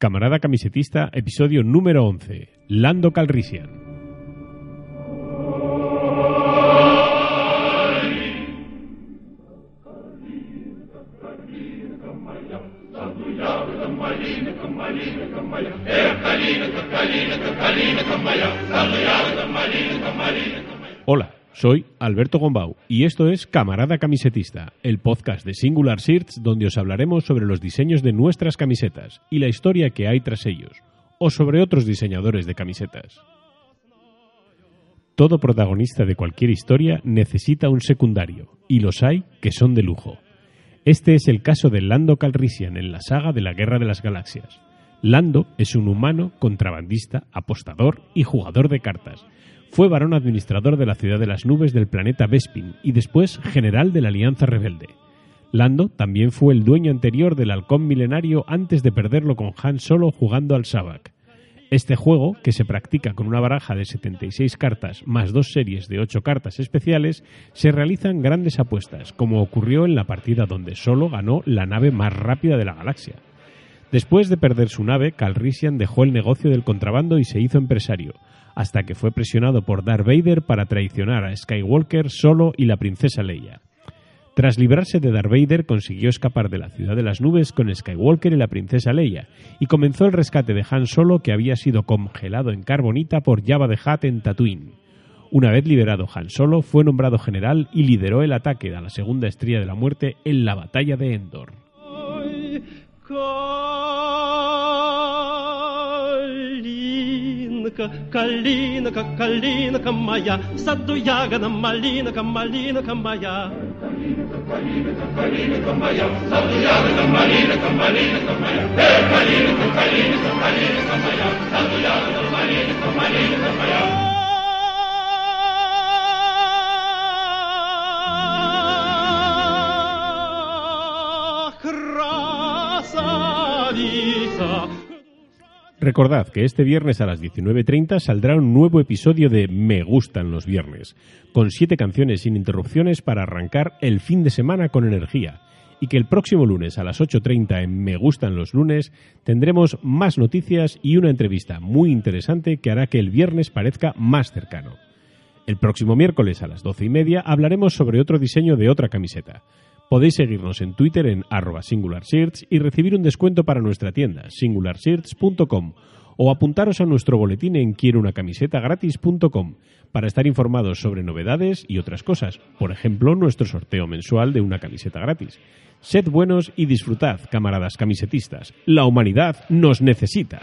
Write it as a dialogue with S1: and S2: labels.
S1: Camarada Camisetista, episodio número 11. Lando Calrissian. Hola, soy Alberto Gombau y esto es Camarada Camisetista, el podcast de Singular Shirts donde os hablaremos sobre los diseños de nuestras camisetas y la historia que hay tras ellos, o sobre otros diseñadores de camisetas. Todo protagonista de cualquier historia necesita un secundario, y los hay que son de lujo. Este es el caso de Lando Calrissian en la saga de la Guerra de las Galaxias. Lando es un humano, contrabandista, apostador y jugador de cartas. Fue varón administrador de la ciudad de las nubes del planeta Bespin y después general de la Alianza Rebelde. Lando también fue el dueño anterior del halcón milenario antes de perderlo con Han Solo jugando al Sabak. Este juego, que se practica con una baraja de 76 cartas más dos series de 8 cartas especiales, se realizan grandes apuestas, como ocurrió en la partida donde Solo ganó la nave más rápida de la galaxia. Después de perder su nave, Calrissian dejó el negocio del contrabando y se hizo empresario, hasta que fue presionado por Darth Vader para traicionar a Skywalker solo y la princesa Leia. Tras librarse de Darth Vader, consiguió escapar de la ciudad de las nubes con Skywalker y la princesa Leia, y comenzó el rescate de Han Solo que había sido congelado en carbonita por Jabba the Hutt en Tatooine. Una vez liberado Han Solo, fue nombrado general y lideró el ataque a la segunda estrella de la muerte en la batalla de Endor.
S2: Калинка, калинка моя, в саду ягода малинка, малинка моя. Калинка, калинка, калинка моя, в саду ягода малинка, малинка моя. Эй, калинка, калинка, калинка моя, в саду ягода малинка, малинка моя. Красавица,
S1: Recordad que este viernes a las 19.30 saldrá un nuevo episodio de Me gustan los viernes, con siete canciones sin interrupciones para arrancar el fin de semana con energía. Y que el próximo lunes a las 8.30 en Me gustan los lunes tendremos más noticias y una entrevista muy interesante que hará que el viernes parezca más cercano. El próximo miércoles a las 12 y media hablaremos sobre otro diseño de otra camiseta. Podéis seguirnos en Twitter en arroba y recibir un descuento para nuestra tienda singularshirts.com o apuntaros a nuestro boletín en quierounacamisetagratis.com para estar informados sobre novedades y otras cosas, por ejemplo, nuestro sorteo mensual de una camiseta gratis. Sed buenos y disfrutad, camaradas camisetistas. La humanidad nos necesita.